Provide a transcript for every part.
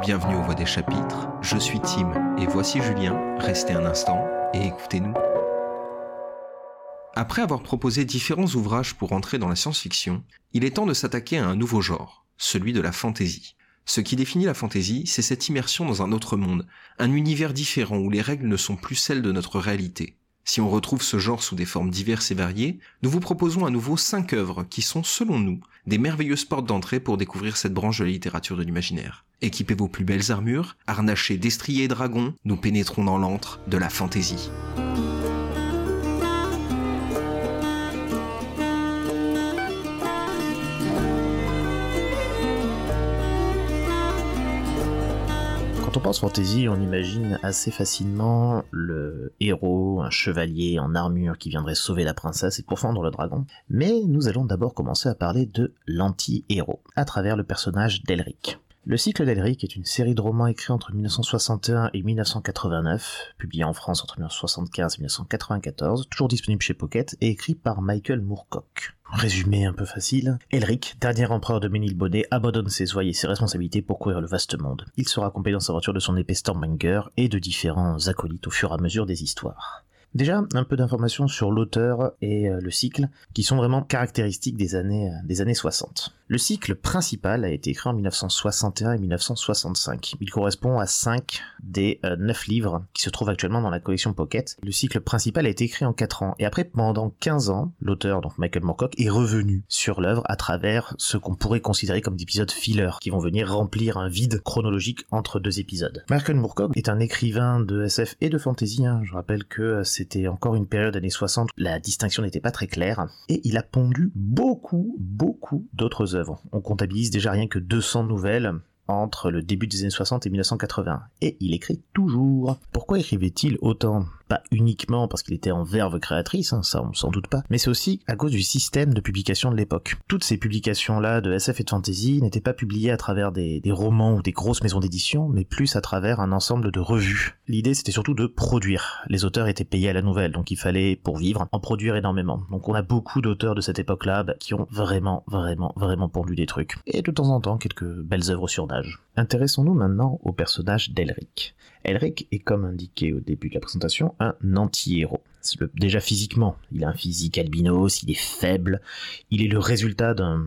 bienvenue aux Voix des Chapitres, je suis Tim et voici Julien, restez un instant et écoutez-nous. Après avoir proposé différents ouvrages pour entrer dans la science-fiction, il est temps de s'attaquer à un nouveau genre, celui de la fantaisie. Ce qui définit la fantaisie, c'est cette immersion dans un autre monde, un univers différent où les règles ne sont plus celles de notre réalité. Si on retrouve ce genre sous des formes diverses et variées, nous vous proposons à nouveau cinq œuvres qui sont, selon nous, des merveilleuses portes d'entrée pour découvrir cette branche de la littérature de l'imaginaire. Équipez vos plus belles armures, harnachés d'estriers et dragons, nous pénétrons dans l'antre de la fantaisie. Quand on pense fantasy, on imagine assez facilement le héros, un chevalier en armure qui viendrait sauver la princesse et pourfendre le dragon. Mais nous allons d'abord commencer à parler de l'anti-héros, à travers le personnage d'Elric. Le cycle d'Elric est une série de romans écrits entre 1961 et 1989, publiés en France entre 1975 et 1994, toujours disponible chez Pocket, et écrit par Michael Moorcock. Résumé un peu facile, Elric, dernier empereur de Ménilbonnet, abandonne ses oies et ses responsabilités pour courir le vaste monde. Il sera accompagné dans sa voiture de son épée Stormbringer et de différents acolytes au fur et à mesure des histoires. Déjà, un peu d'informations sur l'auteur et euh, le cycle, qui sont vraiment caractéristiques des années, euh, des années 60. Le cycle principal a été écrit en 1961 et 1965. Il correspond à 5 des 9 euh, livres qui se trouvent actuellement dans la collection Pocket. Le cycle principal a été écrit en 4 ans. Et après, pendant 15 ans, l'auteur, donc Michael Moorcock, est revenu sur l'œuvre à travers ce qu'on pourrait considérer comme des épisodes filler, qui vont venir remplir un vide chronologique entre deux épisodes. Michael Moorcock est un écrivain de SF et de fantasy. Hein. Je rappelle que c'est c'était encore une période années 60, la distinction n'était pas très claire, et il a pondu beaucoup, beaucoup d'autres On comptabilise déjà rien que 200 nouvelles, entre le début des années 60 et 1980. Et il écrit toujours. Pourquoi écrivait-il autant? Pas uniquement parce qu'il était en verve créatrice, hein, ça on s'en doute pas, mais c'est aussi à cause du système de publication de l'époque. Toutes ces publications-là de SF et de fantasy n'étaient pas publiées à travers des, romans ou des grosses maisons d'édition, mais plus à travers un ensemble de revues. L'idée c'était surtout de produire. Les auteurs étaient payés à la nouvelle, donc il fallait, pour vivre, en produire énormément. Donc on a beaucoup d'auteurs de cette époque-là bah, qui ont vraiment, vraiment, vraiment pondu des trucs. Et de temps en temps, quelques belles œuvres sur Intéressons-nous maintenant au personnage d'Elric. Elric est, comme indiqué au début de la présentation, un anti-héros. Déjà physiquement, il a un physique albinos, il est faible, il est le résultat d'un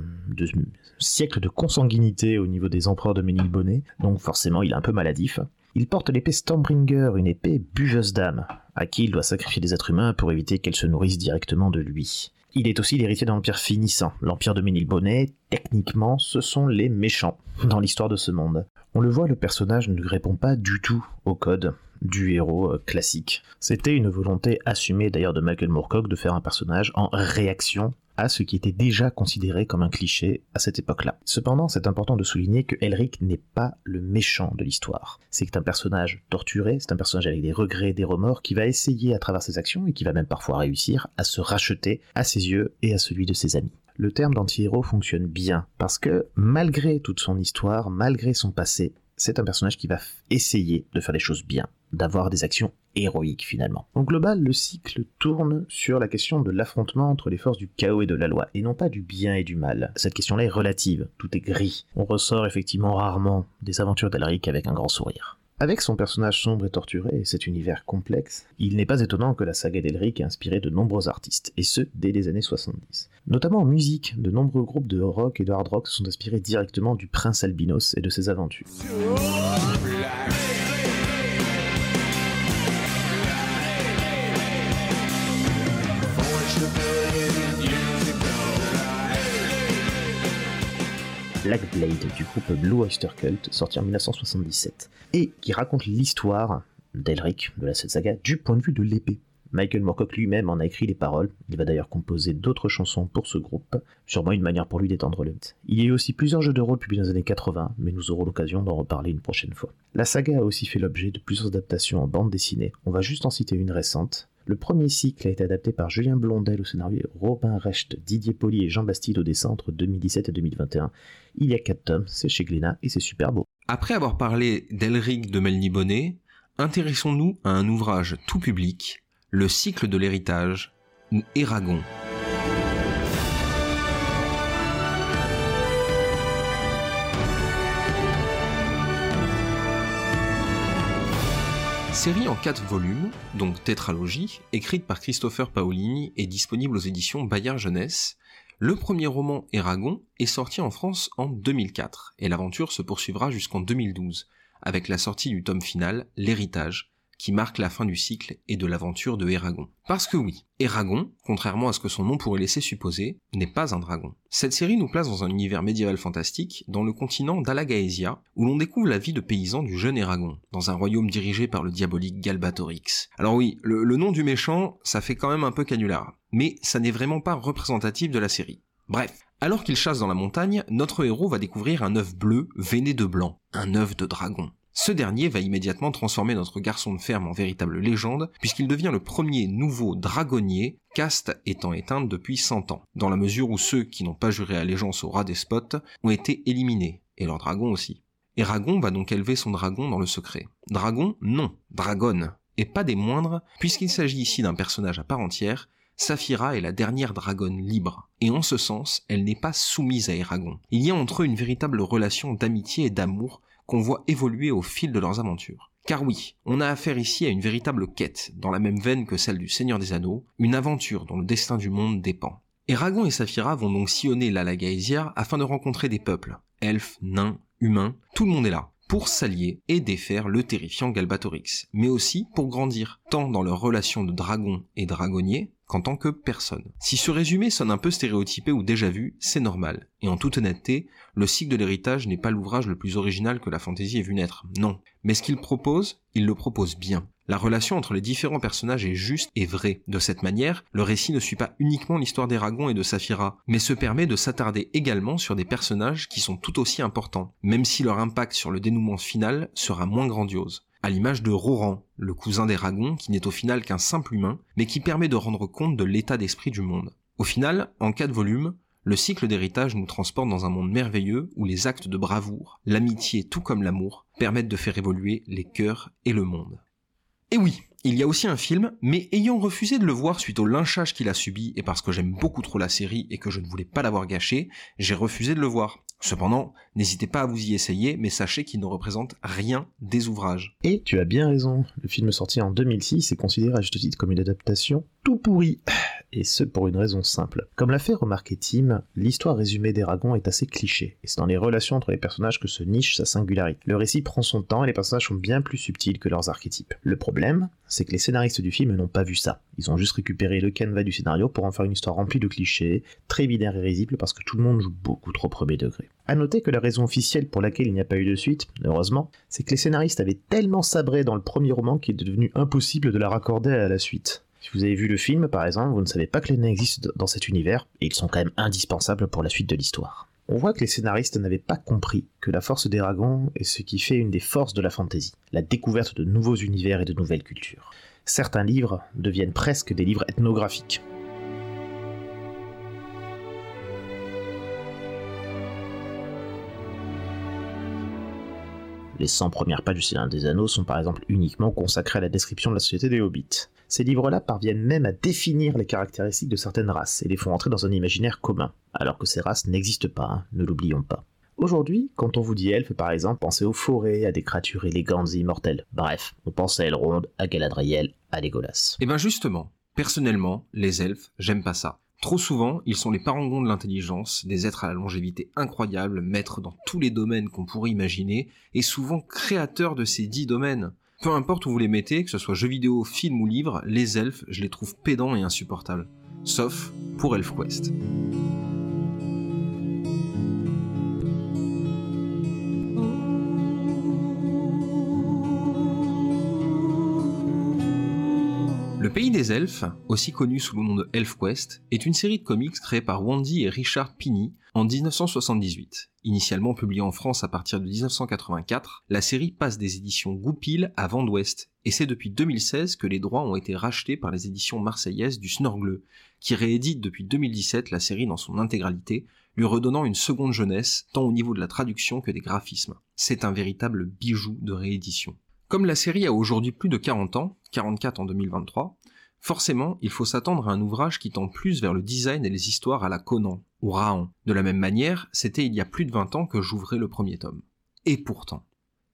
siècle de consanguinité au niveau des empereurs de Ménilbonnet, donc forcément il est un peu maladif. Il porte l'épée Stormbringer, une épée buveuse d'âme, à qui il doit sacrifier des êtres humains pour éviter qu'elle se nourrisse directement de lui. Il est aussi l'héritier d'un empire finissant. L'empire de Ménilbonnet, techniquement, ce sont les méchants dans l'histoire de ce monde. On le voit, le personnage ne répond pas du tout au code du héros euh, classique. C'était une volonté assumée d'ailleurs de Michael Moorcock de faire un personnage en réaction à ce qui était déjà considéré comme un cliché à cette époque-là. Cependant, c'est important de souligner que Elric n'est pas le méchant de l'histoire. C'est un personnage torturé, c'est un personnage avec des regrets, des remords, qui va essayer à travers ses actions, et qui va même parfois réussir, à se racheter à ses yeux et à celui de ses amis le terme d'anti-héros fonctionne bien, parce que malgré toute son histoire, malgré son passé, c'est un personnage qui va essayer de faire les choses bien, d'avoir des actions héroïques finalement. En global, le cycle tourne sur la question de l'affrontement entre les forces du chaos et de la loi, et non pas du bien et du mal. Cette question-là est relative, tout est gris. On ressort effectivement rarement des aventures d'Elric avec un grand sourire. Avec son personnage sombre et torturé et cet univers complexe, il n'est pas étonnant que la saga d'Elric ait inspiré de nombreux artistes, et ce, dès les années 70. Notamment en musique, de nombreux groupes de rock et de hard rock se sont inspirés directement du prince albinos et de ses aventures. Black Blade du groupe Blue Oyster Cult, sorti en 1977, et qui raconte l'histoire d'Elric, de la saga, du point de vue de l'épée. Michael Moorcock lui-même en a écrit les paroles, il va d'ailleurs composer d'autres chansons pour ce groupe, sûrement une manière pour lui d'étendre le Il y a eu aussi plusieurs jeux de rôle publiés dans les années 80, mais nous aurons l'occasion d'en reparler une prochaine fois. La saga a aussi fait l'objet de plusieurs adaptations en bande dessinée, on va juste en citer une récente, le premier cycle a été adapté par Julien Blondel au scénario, Robin Recht, Didier Poli et Jean Bastide au dessin entre 2017 et 2021. Il y a 4 tomes, c'est chez Glénat et c'est super beau. Après avoir parlé d'Elric de Melny intéressons-nous à un ouvrage tout public, Le cycle de l'héritage, ou Eragon. Série en 4 volumes, donc tétralogie, écrite par Christopher Paolini et disponible aux éditions Bayard Jeunesse, le premier roman Eragon est sorti en France en 2004 et l'aventure se poursuivra jusqu'en 2012 avec la sortie du tome final L'héritage qui marque la fin du cycle et de l'aventure de Eragon. Parce que oui, Eragon, contrairement à ce que son nom pourrait laisser supposer, n'est pas un dragon. Cette série nous place dans un univers médiéval fantastique, dans le continent d'Alagaesia, où l'on découvre la vie de paysans du jeune Eragon, dans un royaume dirigé par le diabolique Galbatorix. Alors oui, le, le nom du méchant, ça fait quand même un peu canular, mais ça n'est vraiment pas représentatif de la série. Bref, alors qu'il chasse dans la montagne, notre héros va découvrir un œuf bleu veiné de blanc, un œuf de dragon. Ce dernier va immédiatement transformer notre garçon de ferme en véritable légende, puisqu'il devient le premier nouveau dragonnier, caste étant éteinte depuis 100 ans, dans la mesure où ceux qui n'ont pas juré allégeance au rat des spots ont été éliminés, et leur dragon aussi. Eragon va donc élever son dragon dans le secret. Dragon, non, dragonne, et pas des moindres, puisqu'il s'agit ici d'un personnage à part entière, Saphira est la dernière dragonne libre, et en ce sens, elle n'est pas soumise à Eragon. Il y a entre eux une véritable relation d'amitié et d'amour qu'on voit évoluer au fil de leurs aventures. Car oui, on a affaire ici à une véritable quête, dans la même veine que celle du Seigneur des Anneaux, une aventure dont le destin du monde dépend. Eragon et Saphira vont donc sillonner l'Alagaesia afin de rencontrer des peuples, elfes, nains, humains, tout le monde est là, pour s'allier et défaire le terrifiant Galbatorix, mais aussi pour grandir, tant dans leur relation de dragon et dragonnier, qu'en tant que personne. Si ce résumé sonne un peu stéréotypé ou déjà vu, c'est normal. Et en toute honnêteté, le cycle de l'héritage n'est pas l'ouvrage le plus original que la fantaisie ait vu naître. Non. Mais ce qu'il propose, il le propose bien. La relation entre les différents personnages est juste et vraie. De cette manière, le récit ne suit pas uniquement l'histoire d'Eragon et de Saphira, mais se permet de s'attarder également sur des personnages qui sont tout aussi importants, même si leur impact sur le dénouement final sera moins grandiose à l'image de Roran, le cousin d'Eragon, qui n'est au final qu'un simple humain, mais qui permet de rendre compte de l'état d'esprit du monde. Au final, en quatre volumes, le cycle d'héritage nous transporte dans un monde merveilleux où les actes de bravoure, l'amitié tout comme l'amour, permettent de faire évoluer les cœurs et le monde. Et oui, il y a aussi un film, mais ayant refusé de le voir suite au lynchage qu'il a subi et parce que j'aime beaucoup trop la série et que je ne voulais pas l'avoir gâché, j'ai refusé de le voir. Cependant, n'hésitez pas à vous y essayer, mais sachez qu'il ne représente rien des ouvrages. Et tu as bien raison, le film sorti en 2006 est considéré à juste titre comme une adaptation tout pourri. Et ce pour une raison simple. Comme l'a fait remarquer Tim, l'histoire résumée d'Eragon est assez cliché, et c'est dans les relations entre les personnages que se niche sa singularité. Le récit prend son temps et les personnages sont bien plus subtils que leurs archétypes. Le problème, c'est que les scénaristes du film n'ont pas vu ça. Ils ont juste récupéré le canevas du scénario pour en faire une histoire remplie de clichés, très binaire et risible parce que tout le monde joue beaucoup trop premier degré. A noter que la raison officielle pour laquelle il n'y a pas eu de suite, heureusement, c'est que les scénaristes avaient tellement sabré dans le premier roman qu'il est devenu impossible de la raccorder à la suite. Si vous avez vu le film, par exemple, vous ne savez pas que les nains existent dans cet univers, et ils sont quand même indispensables pour la suite de l'histoire. On voit que les scénaristes n'avaient pas compris que la force des dragons est ce qui fait une des forces de la fantasy, la découverte de nouveaux univers et de nouvelles cultures. Certains livres deviennent presque des livres ethnographiques. Les 100 premières pages du Seigneur des Anneaux sont par exemple uniquement consacrées à la description de la société des hobbits. Ces livres-là parviennent même à définir les caractéristiques de certaines races et les font entrer dans un imaginaire commun, alors que ces races n'existent pas, hein, ne l'oublions pas. Aujourd'hui, quand on vous dit elfe par exemple, pensez aux forêts, à des créatures élégantes et immortelles. Bref, on pense à Elrond, à Galadriel, à Legolas. Et ben justement, personnellement, les elfes, j'aime pas ça. Trop souvent, ils sont les parangons de l'intelligence, des êtres à la longévité incroyable, maîtres dans tous les domaines qu'on pourrait imaginer, et souvent créateurs de ces dix domaines. Peu importe où vous les mettez, que ce soit jeux vidéo, film ou livre, les elfes, je les trouve pédants et insupportables. Sauf pour ElfQuest. Des Elfes, aussi connu sous le nom de ElfQuest, est une série de comics créée par Wandy et Richard Pinney en 1978. Initialement publiée en France à partir de 1984, la série passe des éditions Goupil à Vent d'Ouest, et c'est depuis 2016 que les droits ont été rachetés par les éditions marseillaises du Snorgle, qui réédite depuis 2017 la série dans son intégralité, lui redonnant une seconde jeunesse, tant au niveau de la traduction que des graphismes. C'est un véritable bijou de réédition. Comme la série a aujourd'hui plus de 40 ans, 44 en 2023, forcément, il faut s'attendre à un ouvrage qui tend plus vers le design et les histoires à la Conan ou Raon. De la même manière, c'était il y a plus de 20 ans que j'ouvrais le premier tome. Et pourtant,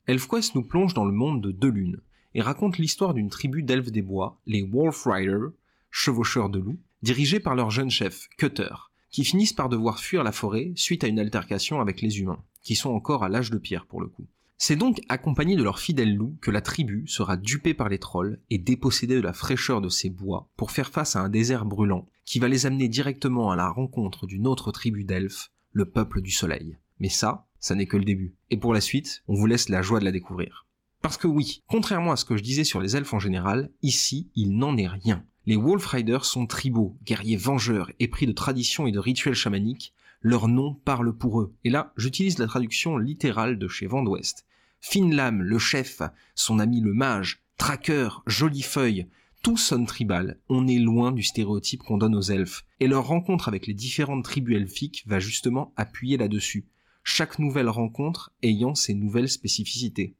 ElfQuest nous plonge dans le monde de deux lunes, et raconte l'histoire d'une tribu d'elfes des bois, les Wolf Riders, chevaucheurs de loups, dirigés par leur jeune chef, Cutter, qui finissent par devoir fuir la forêt suite à une altercation avec les humains, qui sont encore à l'âge de pierre pour le coup. C'est donc accompagné de leurs fidèles loups que la tribu sera dupée par les trolls et dépossédée de la fraîcheur de ses bois pour faire face à un désert brûlant qui va les amener directement à la rencontre d'une autre tribu d'elfes, le peuple du soleil. Mais ça, ça n'est que le début. Et pour la suite, on vous laisse la joie de la découvrir. Parce que oui, contrairement à ce que je disais sur les elfes en général, ici, il n'en est rien. Les Wolf Riders sont tribaux, guerriers vengeurs, épris de traditions et de rituels chamaniques, leur nom parle pour eux. Et là, j'utilise la traduction littérale de chez Vent d'Ouest. Finlam, le chef, son ami le mage, Tracker, Jolie Feuille, tout sonne tribal, on est loin du stéréotype qu'on donne aux elfes, et leur rencontre avec les différentes tribus elfiques va justement appuyer là-dessus, chaque nouvelle rencontre ayant ses nouvelles spécificités.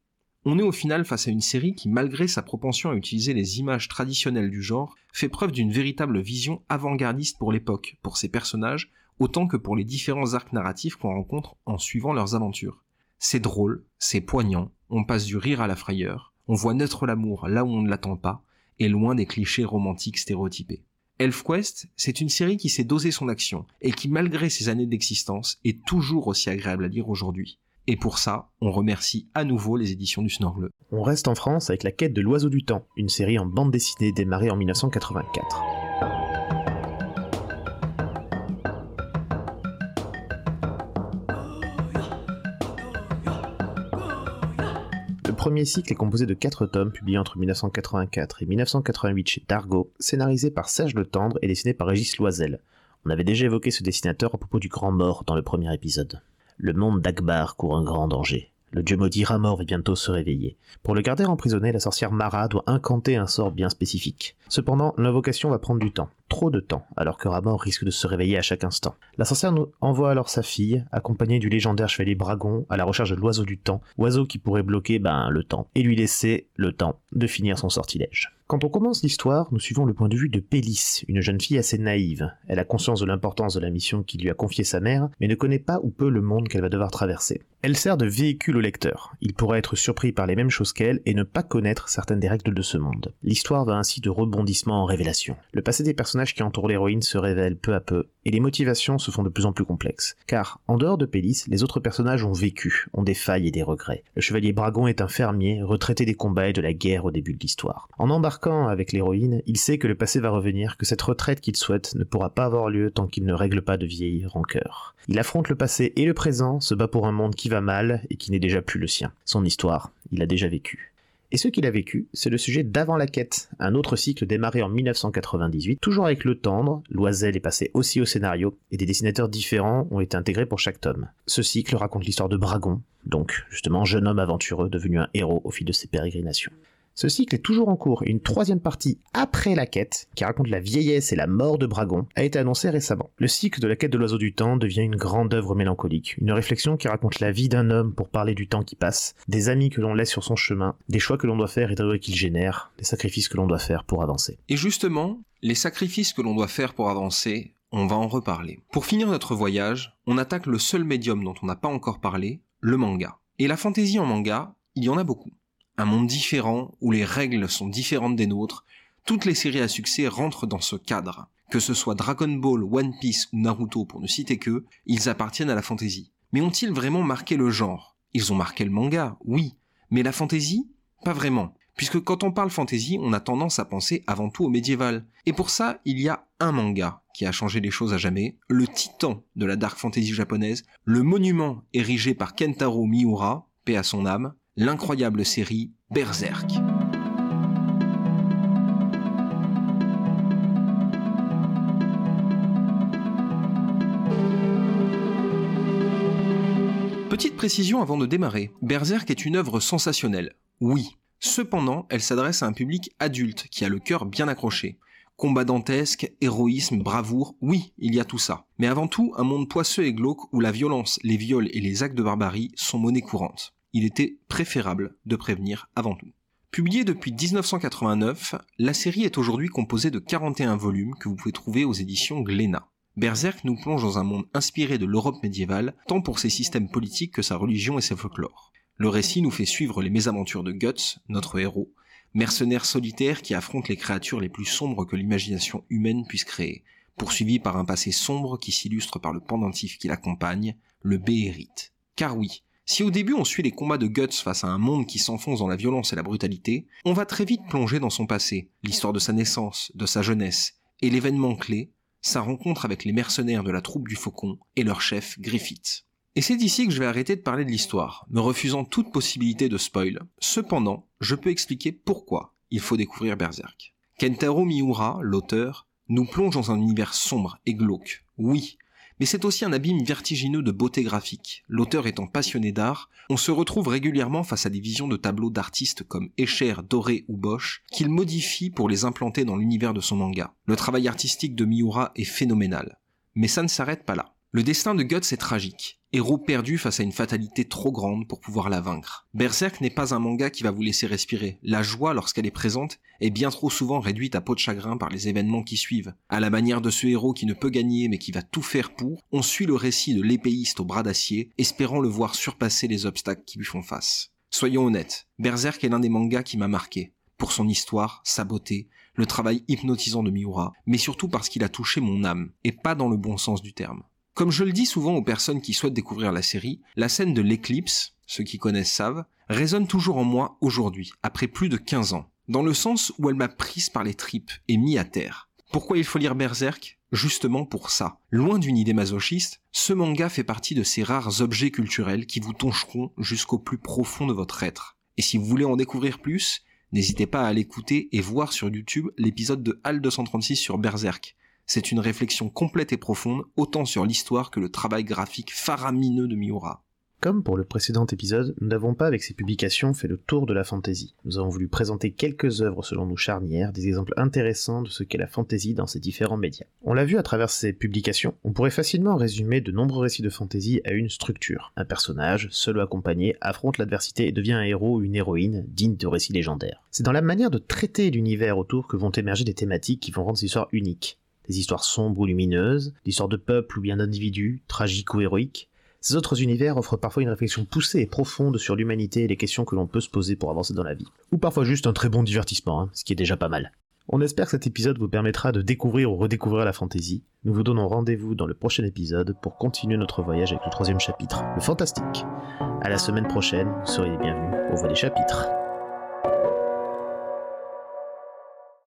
On est au final face à une série qui, malgré sa propension à utiliser les images traditionnelles du genre, fait preuve d'une véritable vision avant-gardiste pour l'époque, pour ses personnages, autant que pour les différents arcs narratifs qu'on rencontre en suivant leurs aventures. C'est drôle, c'est poignant, on passe du rire à la frayeur, on voit naître l'amour là où on ne l'attend pas, et loin des clichés romantiques stéréotypés. ElfQuest, c'est une série qui sait doser son action, et qui malgré ses années d'existence est toujours aussi agréable à lire aujourd'hui. Et pour ça, on remercie à nouveau les éditions du Snorgle. On reste en France avec La quête de l'oiseau du temps, une série en bande dessinée démarrée en 1984. Premier cycle est composé de 4 tomes publiés entre 1984 et 1988 chez Dargo, scénarisé par Serge Le Tendre et dessiné par Régis Loisel. On avait déjà évoqué ce dessinateur à propos du Grand Mort dans le premier épisode. Le monde d'Akbar court un grand danger. Le dieu maudit Ramor va bientôt se réveiller. Pour le garder emprisonné, la sorcière Mara doit incanter un sort bien spécifique. Cependant, l'invocation va prendre du temps, trop de temps, alors que Ramor risque de se réveiller à chaque instant. La sorcière envoie alors sa fille, accompagnée du légendaire chevalier Bragon, à la recherche de l'oiseau du temps, oiseau qui pourrait bloquer ben, le temps, et lui laisser le temps de finir son sortilège. Quand on commence l'histoire, nous suivons le point de vue de Pélis, une jeune fille assez naïve. Elle a conscience de l'importance de la mission qui lui a confiée sa mère, mais ne connaît pas ou peu le monde qu'elle va devoir traverser. Elle sert de véhicule au lecteur. Il pourra être surpris par les mêmes choses qu'elle et ne pas connaître certaines des règles de ce monde. L'histoire va ainsi de rebondissement en révélation. Le passé des personnages qui entourent l'héroïne se révèle peu à peu, et les motivations se font de plus en plus complexes. Car, en dehors de Pélis, les autres personnages ont vécu, ont des failles et des regrets. Le chevalier Bragon est un fermier, retraité des combats et de la guerre au début de l'histoire. En embarquant avec l'héroïne, il sait que le passé va revenir, que cette retraite qu'il souhaite ne pourra pas avoir lieu tant qu'il ne règle pas de vieilles rancœurs. Il affronte le passé et le présent, se bat pour un monde qui va mal et qui n'est déjà plus le sien. Son histoire, il a déjà vécu. Et ce qu'il a vécu, c'est le sujet d'Avant la quête, un autre cycle démarré en 1998, toujours avec le tendre, Loisel est passé aussi au scénario, et des dessinateurs différents ont été intégrés pour chaque tome. Ce cycle raconte l'histoire de Bragon, donc justement jeune homme aventureux devenu un héros au fil de ses pérégrinations. Ce cycle est toujours en cours et une troisième partie après la quête, qui raconte la vieillesse et la mort de Bragon, a été annoncée récemment. Le cycle de la quête de l'oiseau du temps devient une grande œuvre mélancolique, une réflexion qui raconte la vie d'un homme pour parler du temps qui passe, des amis que l'on laisse sur son chemin, des choix que l'on doit faire et des qu'il génère, des sacrifices que l'on doit faire pour avancer. Et justement, les sacrifices que l'on doit faire pour avancer, on va en reparler. Pour finir notre voyage, on attaque le seul médium dont on n'a pas encore parlé, le manga. Et la fantaisie en manga, il y en a beaucoup un monde différent où les règles sont différentes des nôtres, toutes les séries à succès rentrent dans ce cadre. Que ce soit Dragon Ball, One Piece ou Naruto pour ne citer que, ils appartiennent à la fantasy. Mais ont-ils vraiment marqué le genre? Ils ont marqué le manga, oui. Mais la fantasy Pas vraiment. Puisque quand on parle fantasy, on a tendance à penser avant tout au médiéval. Et pour ça, il y a un manga qui a changé les choses à jamais, le titan de la dark fantasy japonaise, le monument érigé par Kentaro Miura, paix à son âme, l'incroyable série Berserk. Petite précision avant de démarrer, Berserk est une œuvre sensationnelle, oui. Cependant, elle s'adresse à un public adulte qui a le cœur bien accroché. Combat dantesque, héroïsme, bravoure, oui, il y a tout ça. Mais avant tout, un monde poisseux et glauque où la violence, les viols et les actes de barbarie sont monnaie courante il était préférable de prévenir avant tout. Publiée depuis 1989, la série est aujourd'hui composée de 41 volumes que vous pouvez trouver aux éditions Glénat. Berserk nous plonge dans un monde inspiré de l'Europe médiévale, tant pour ses systèmes politiques que sa religion et ses folklores. Le récit nous fait suivre les mésaventures de Guts, notre héros, mercenaire solitaire qui affronte les créatures les plus sombres que l'imagination humaine puisse créer, poursuivi par un passé sombre qui s'illustre par le pendentif qui l'accompagne, le Béhérite. Car oui, si au début on suit les combats de Guts face à un monde qui s'enfonce dans la violence et la brutalité, on va très vite plonger dans son passé, l'histoire de sa naissance, de sa jeunesse, et l'événement clé, sa rencontre avec les mercenaires de la troupe du Faucon et leur chef Griffith. Et c'est ici que je vais arrêter de parler de l'histoire, me refusant toute possibilité de spoil. Cependant, je peux expliquer pourquoi il faut découvrir Berserk. Kentaro Miura, l'auteur, nous plonge dans un univers sombre et glauque. Oui, mais c'est aussi un abîme vertigineux de beauté graphique. L'auteur étant passionné d'art, on se retrouve régulièrement face à des visions de tableaux d'artistes comme Escher, Doré ou Bosch, qu'il modifie pour les implanter dans l'univers de son manga. Le travail artistique de Miura est phénoménal. Mais ça ne s'arrête pas là. Le destin de Guts est tragique. Héros perdu face à une fatalité trop grande pour pouvoir la vaincre. Berserk n'est pas un manga qui va vous laisser respirer. La joie, lorsqu'elle est présente, est bien trop souvent réduite à peau de chagrin par les événements qui suivent. À la manière de ce héros qui ne peut gagner mais qui va tout faire pour, on suit le récit de l'épéiste au bras d'acier, espérant le voir surpasser les obstacles qui lui font face. Soyons honnêtes, Berserk est l'un des mangas qui m'a marqué. Pour son histoire, sa beauté, le travail hypnotisant de Miura, mais surtout parce qu'il a touché mon âme, et pas dans le bon sens du terme. Comme je le dis souvent aux personnes qui souhaitent découvrir la série, la scène de l'éclipse, ceux qui connaissent savent, résonne toujours en moi aujourd'hui, après plus de 15 ans, dans le sens où elle m'a prise par les tripes et mis à terre. Pourquoi il faut lire Berserk? Justement pour ça. Loin d'une idée masochiste, ce manga fait partie de ces rares objets culturels qui vous toncheront jusqu'au plus profond de votre être. Et si vous voulez en découvrir plus, n'hésitez pas à l'écouter et voir sur YouTube l'épisode de HAL 236 sur Berserk. C'est une réflexion complète et profonde, autant sur l'histoire que le travail graphique faramineux de Miura. Comme pour le précédent épisode, nous n'avons pas avec ces publications fait le tour de la fantaisie. Nous avons voulu présenter quelques œuvres selon nous charnières, des exemples intéressants de ce qu'est la fantaisie dans ses différents médias. On l'a vu à travers ces publications, on pourrait facilement résumer de nombreux récits de fantaisie à une structure. Un personnage, seul ou accompagné, affronte l'adversité et devient un héros ou une héroïne digne de récits légendaires. C'est dans la manière de traiter l'univers autour que vont émerger des thématiques qui vont rendre ces histoires uniques des histoires sombres ou lumineuses, des histoires de peuples ou bien d'individus, tragiques ou héroïques. Ces autres univers offrent parfois une réflexion poussée et profonde sur l'humanité et les questions que l'on peut se poser pour avancer dans la vie. Ou parfois juste un très bon divertissement, hein, ce qui est déjà pas mal. On espère que cet épisode vous permettra de découvrir ou redécouvrir la fantaisie. Nous vous donnons rendez-vous dans le prochain épisode pour continuer notre voyage avec le troisième chapitre, le fantastique. À la semaine prochaine, vous serez bienvenus au volet des chapitres.